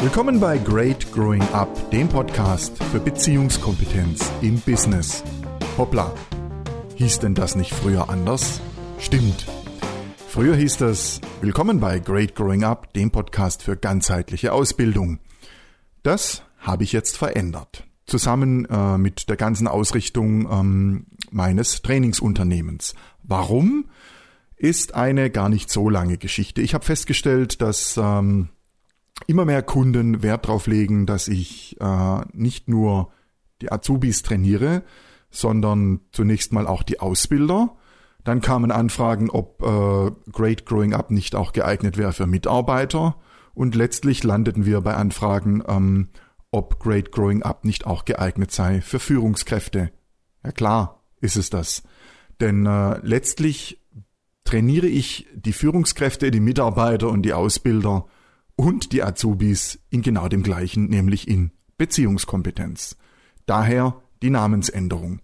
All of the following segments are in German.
Willkommen bei Great Growing Up, dem Podcast für Beziehungskompetenz im Business. Hoppla, hieß denn das nicht früher anders? Stimmt. Früher hieß das Willkommen bei Great Growing Up, dem Podcast für ganzheitliche Ausbildung. Das habe ich jetzt verändert. Zusammen äh, mit der ganzen Ausrichtung ähm, meines Trainingsunternehmens. Warum? Ist eine gar nicht so lange Geschichte. Ich habe festgestellt, dass ähm, immer mehr Kunden Wert darauf legen, dass ich äh, nicht nur die Azubis trainiere, sondern zunächst mal auch die Ausbilder. Dann kamen Anfragen, ob äh, Great Growing Up nicht auch geeignet wäre für Mitarbeiter. Und letztlich landeten wir bei Anfragen, ähm, ob Great Growing Up nicht auch geeignet sei für Führungskräfte. Ja klar ist es das. Denn äh, letztlich trainiere ich die Führungskräfte, die Mitarbeiter und die Ausbilder und die Azubis in genau dem gleichen, nämlich in Beziehungskompetenz. Daher die Namensänderung.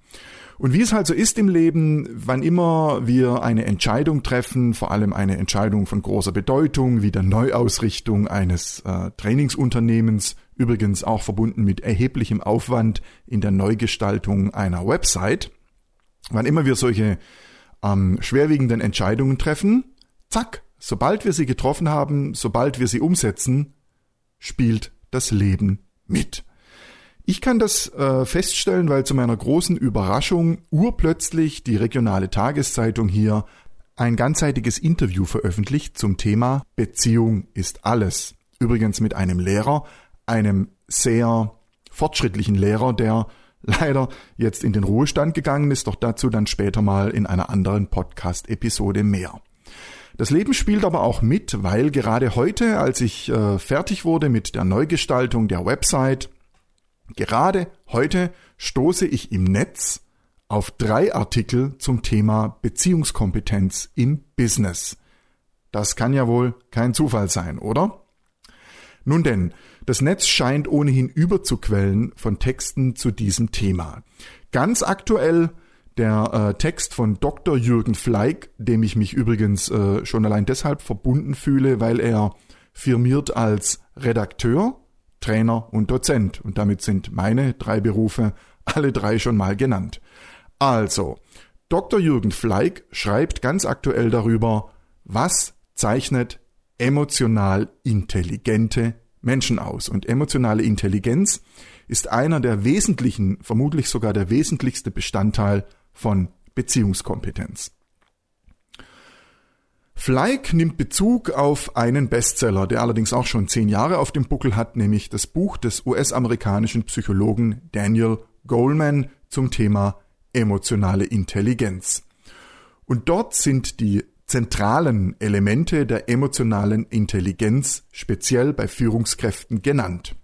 Und wie es halt so ist im Leben, wann immer wir eine Entscheidung treffen, vor allem eine Entscheidung von großer Bedeutung, wie der Neuausrichtung eines äh, Trainingsunternehmens, übrigens auch verbunden mit erheblichem Aufwand in der Neugestaltung einer Website, wann immer wir solche ähm, schwerwiegenden Entscheidungen treffen, zack, Sobald wir sie getroffen haben, sobald wir sie umsetzen, spielt das Leben mit. Ich kann das äh, feststellen, weil zu meiner großen Überraschung urplötzlich die regionale Tageszeitung hier ein ganzseitiges Interview veröffentlicht zum Thema Beziehung ist alles. Übrigens mit einem Lehrer, einem sehr fortschrittlichen Lehrer, der leider jetzt in den Ruhestand gegangen ist, doch dazu dann später mal in einer anderen Podcast-Episode mehr. Das Leben spielt aber auch mit, weil gerade heute, als ich äh, fertig wurde mit der Neugestaltung der Website, gerade heute stoße ich im Netz auf drei Artikel zum Thema Beziehungskompetenz im Business. Das kann ja wohl kein Zufall sein, oder? Nun denn, das Netz scheint ohnehin überzuquellen von Texten zu diesem Thema. Ganz aktuell der äh, Text von Dr. Jürgen Fleig, dem ich mich übrigens äh, schon allein deshalb verbunden fühle, weil er firmiert als Redakteur, Trainer und Dozent. Und damit sind meine drei Berufe alle drei schon mal genannt. Also, Dr. Jürgen Fleig schreibt ganz aktuell darüber, was zeichnet emotional intelligente Menschen aus. Und emotionale Intelligenz ist einer der wesentlichen, vermutlich sogar der wesentlichste Bestandteil von Beziehungskompetenz. Fleig nimmt Bezug auf einen Bestseller, der allerdings auch schon zehn Jahre auf dem Buckel hat, nämlich das Buch des US-amerikanischen Psychologen Daniel Goleman zum Thema emotionale Intelligenz. Und dort sind die zentralen Elemente der emotionalen Intelligenz speziell bei Führungskräften genannt.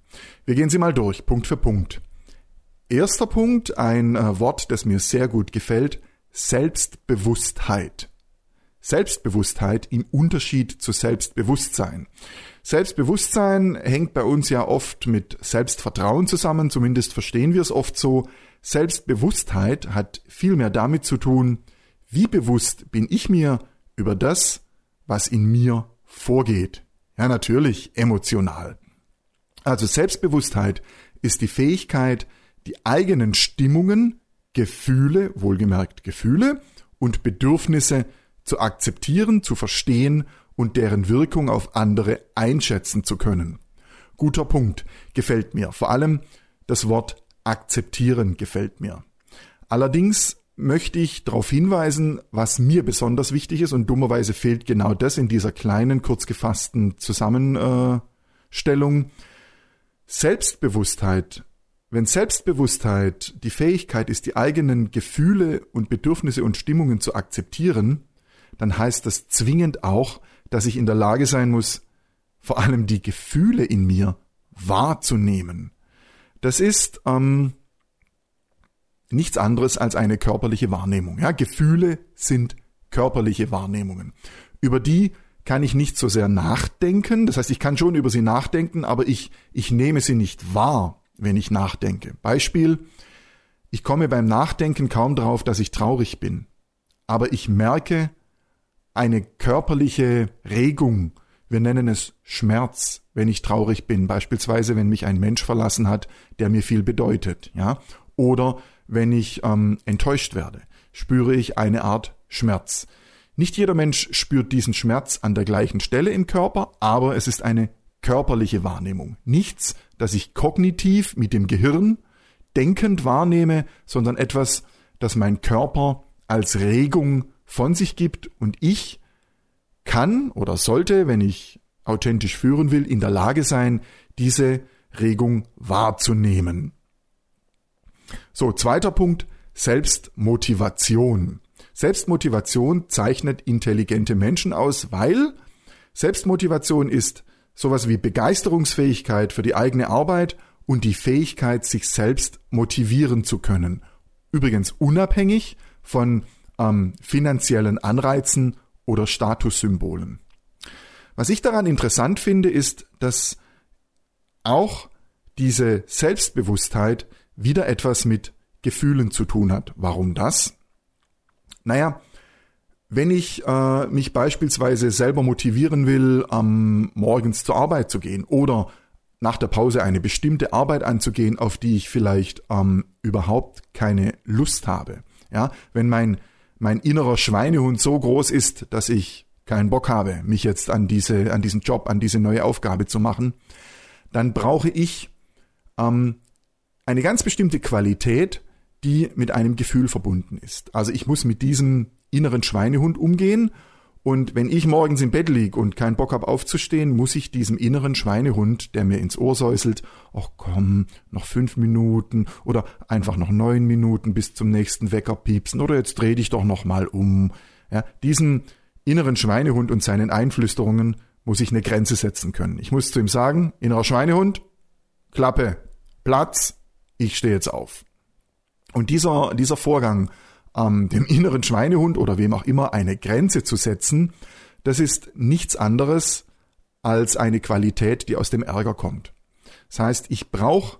Wir gehen sie mal durch, Punkt für Punkt. Erster Punkt, ein äh, Wort, das mir sehr gut gefällt, Selbstbewusstheit. Selbstbewusstheit im Unterschied zu Selbstbewusstsein. Selbstbewusstsein hängt bei uns ja oft mit Selbstvertrauen zusammen, zumindest verstehen wir es oft so. Selbstbewusstheit hat viel mehr damit zu tun, wie bewusst bin ich mir über das, was in mir vorgeht. Ja, natürlich emotional. Also Selbstbewusstheit ist die Fähigkeit, die eigenen Stimmungen, Gefühle, wohlgemerkt Gefühle und Bedürfnisse zu akzeptieren, zu verstehen und deren Wirkung auf andere einschätzen zu können. Guter Punkt, gefällt mir. Vor allem das Wort akzeptieren gefällt mir. Allerdings möchte ich darauf hinweisen, was mir besonders wichtig ist und dummerweise fehlt genau das in dieser kleinen, kurz gefassten Zusammenstellung. Selbstbewusstheit wenn Selbstbewusstheit die Fähigkeit ist, die eigenen Gefühle und Bedürfnisse und Stimmungen zu akzeptieren, dann heißt das zwingend auch, dass ich in der Lage sein muss, vor allem die Gefühle in mir wahrzunehmen. Das ist ähm, nichts anderes als eine körperliche Wahrnehmung. Ja, Gefühle sind körperliche Wahrnehmungen. Über die kann ich nicht so sehr nachdenken. Das heißt, ich kann schon über sie nachdenken, aber ich, ich nehme sie nicht wahr wenn ich nachdenke. Beispiel, ich komme beim Nachdenken kaum darauf, dass ich traurig bin, aber ich merke eine körperliche Regung, Wir nennen es Schmerz, wenn ich traurig bin, beispielsweise wenn mich ein Mensch verlassen hat, der mir viel bedeutet, ja, oder wenn ich ähm, enttäuscht werde, spüre ich eine Art Schmerz. Nicht jeder Mensch spürt diesen Schmerz an der gleichen Stelle im Körper, aber es ist eine körperliche Wahrnehmung. Nichts, das ich kognitiv mit dem Gehirn denkend wahrnehme, sondern etwas, das mein Körper als Regung von sich gibt und ich kann oder sollte, wenn ich authentisch führen will, in der Lage sein, diese Regung wahrzunehmen. So, zweiter Punkt, Selbstmotivation. Selbstmotivation zeichnet intelligente Menschen aus, weil Selbstmotivation ist sowas wie Begeisterungsfähigkeit für die eigene Arbeit und die Fähigkeit, sich selbst motivieren zu können. Übrigens unabhängig von ähm, finanziellen Anreizen oder Statussymbolen. Was ich daran interessant finde, ist, dass auch diese Selbstbewusstheit wieder etwas mit Gefühlen zu tun hat. Warum das? Naja, wenn ich äh, mich beispielsweise selber motivieren will, ähm, morgens zur Arbeit zu gehen oder nach der Pause eine bestimmte Arbeit anzugehen, auf die ich vielleicht ähm, überhaupt keine Lust habe. Ja, wenn mein mein innerer Schweinehund so groß ist, dass ich keinen Bock habe, mich jetzt an diese an diesen Job, an diese neue Aufgabe zu machen, dann brauche ich ähm, eine ganz bestimmte Qualität, die mit einem Gefühl verbunden ist. Also ich muss mit diesem inneren Schweinehund umgehen und wenn ich morgens im Bett lieg und keinen Bock habe aufzustehen, muss ich diesem inneren Schweinehund, der mir ins Ohr säuselt, ach komm, noch fünf Minuten oder einfach noch neun Minuten bis zum nächsten Wecker piepsen oder jetzt dreh dich doch noch mal um. Ja, diesen inneren Schweinehund und seinen Einflüsterungen muss ich eine Grenze setzen können. Ich muss zu ihm sagen, innerer Schweinehund, Klappe, Platz, ich stehe jetzt auf. Und dieser, dieser Vorgang ähm, dem inneren Schweinehund oder wem auch immer eine Grenze zu setzen, das ist nichts anderes als eine Qualität, die aus dem Ärger kommt. Das heißt, ich brauche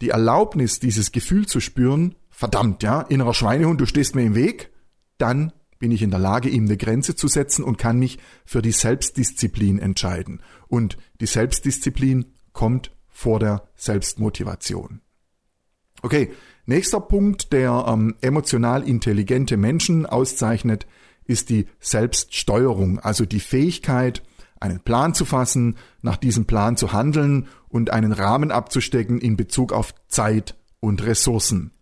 die Erlaubnis, dieses Gefühl zu spüren, verdammt, ja, innerer Schweinehund, du stehst mir im Weg, dann bin ich in der Lage, ihm eine Grenze zu setzen und kann mich für die Selbstdisziplin entscheiden. Und die Selbstdisziplin kommt vor der Selbstmotivation. Okay, Nächster Punkt, der ähm, emotional intelligente Menschen auszeichnet, ist die Selbststeuerung, also die Fähigkeit, einen Plan zu fassen, nach diesem Plan zu handeln und einen Rahmen abzustecken in Bezug auf Zeit und Ressourcen.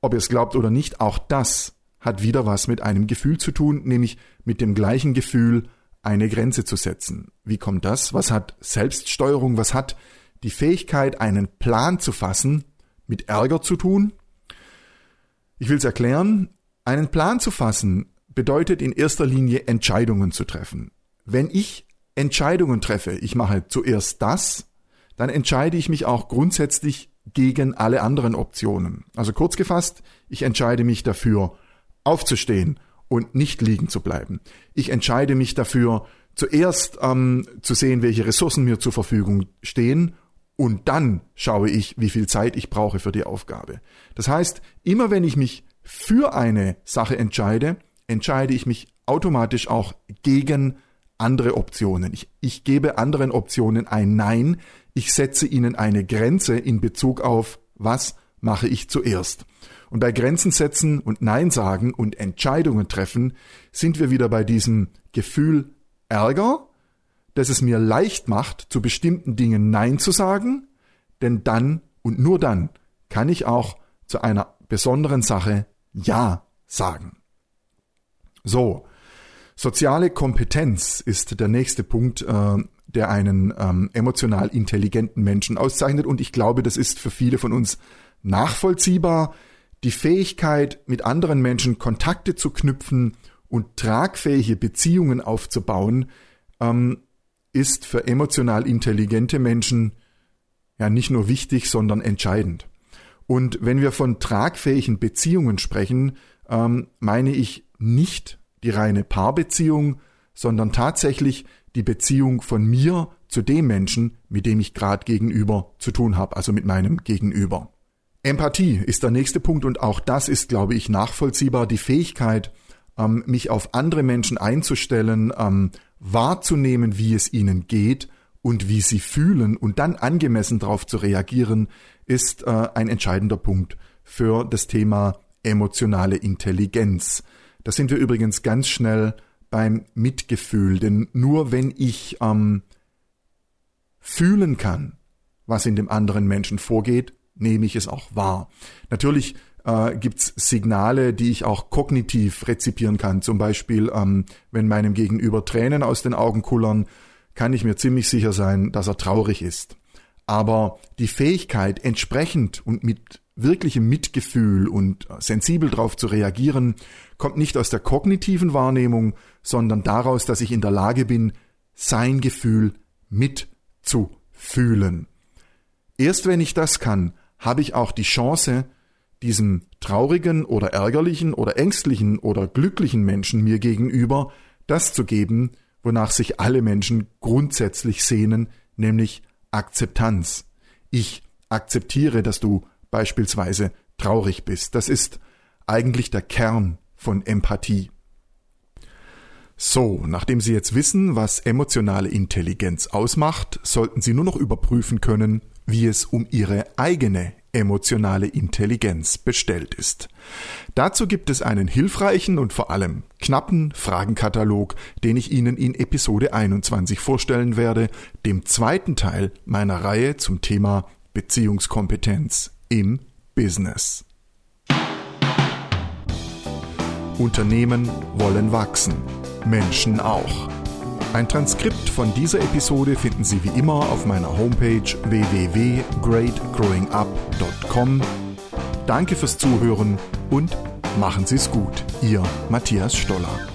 Ob ihr es glaubt oder nicht, auch das hat wieder was mit einem Gefühl zu tun, nämlich mit dem gleichen Gefühl, eine Grenze zu setzen. Wie kommt das? Was hat Selbststeuerung? Was hat die Fähigkeit, einen Plan zu fassen, mit Ärger zu tun? Ich will es erklären. Einen Plan zu fassen bedeutet in erster Linie Entscheidungen zu treffen. Wenn ich Entscheidungen treffe, ich mache zuerst das, dann entscheide ich mich auch grundsätzlich gegen alle anderen Optionen. Also kurz gefasst, ich entscheide mich dafür, aufzustehen und nicht liegen zu bleiben. Ich entscheide mich dafür, zuerst ähm, zu sehen, welche Ressourcen mir zur Verfügung stehen und dann schaue ich, wie viel Zeit ich brauche für die Aufgabe. Das heißt, immer wenn ich mich für eine Sache entscheide, entscheide ich mich automatisch auch gegen andere Optionen. Ich, ich gebe anderen Optionen ein Nein. Ich setze ihnen eine Grenze in Bezug auf, was mache ich zuerst. Und bei Grenzen setzen und Nein sagen und Entscheidungen treffen sind wir wieder bei diesem Gefühl Ärger, das es mir leicht macht, zu bestimmten Dingen Nein zu sagen, denn dann und nur dann kann ich auch zu einer besonderen Sache Ja sagen. So, soziale Kompetenz ist der nächste Punkt, äh, der einen ähm, emotional intelligenten Menschen auszeichnet und ich glaube, das ist für viele von uns nachvollziehbar. Die Fähigkeit, mit anderen Menschen Kontakte zu knüpfen und tragfähige Beziehungen aufzubauen, ähm, ist für emotional intelligente Menschen ja nicht nur wichtig, sondern entscheidend. Und wenn wir von tragfähigen Beziehungen sprechen, ähm, meine ich nicht die reine Paarbeziehung, sondern tatsächlich die Beziehung von mir zu dem Menschen, mit dem ich gerade gegenüber zu tun habe, also mit meinem Gegenüber. Empathie ist der nächste Punkt und auch das ist, glaube ich, nachvollziehbar. Die Fähigkeit, ähm, mich auf andere Menschen einzustellen, ähm, wahrzunehmen, wie es ihnen geht und wie sie fühlen und dann angemessen darauf zu reagieren, ist äh, ein entscheidender Punkt für das Thema emotionale Intelligenz. Da sind wir übrigens ganz schnell beim Mitgefühl, denn nur wenn ich ähm, fühlen kann, was in dem anderen Menschen vorgeht, nehme ich es auch wahr. Natürlich äh, gibt's Signale, die ich auch kognitiv rezipieren kann. Zum Beispiel, ähm, wenn meinem Gegenüber Tränen aus den Augen kullern, kann ich mir ziemlich sicher sein, dass er traurig ist. Aber die Fähigkeit, entsprechend und mit wirklichem Mitgefühl und sensibel darauf zu reagieren, kommt nicht aus der kognitiven Wahrnehmung, sondern daraus, dass ich in der Lage bin, sein Gefühl mitzufühlen. Erst wenn ich das kann, habe ich auch die Chance, diesem traurigen oder ärgerlichen oder ängstlichen oder glücklichen Menschen mir gegenüber das zu geben, wonach sich alle Menschen grundsätzlich sehnen, nämlich Akzeptanz. Ich akzeptiere, dass du beispielsweise traurig bist. Das ist eigentlich der Kern von Empathie. So, nachdem Sie jetzt wissen, was emotionale Intelligenz ausmacht, sollten Sie nur noch überprüfen können, wie es um Ihre eigene emotionale Intelligenz bestellt ist. Dazu gibt es einen hilfreichen und vor allem knappen Fragenkatalog, den ich Ihnen in Episode 21 vorstellen werde, dem zweiten Teil meiner Reihe zum Thema Beziehungskompetenz im Business. Unternehmen wollen wachsen, Menschen auch. Ein Transkript von dieser Episode finden Sie wie immer auf meiner Homepage www.greatgrowingup.com. Danke fürs Zuhören und machen Sie es gut. Ihr Matthias Stoller.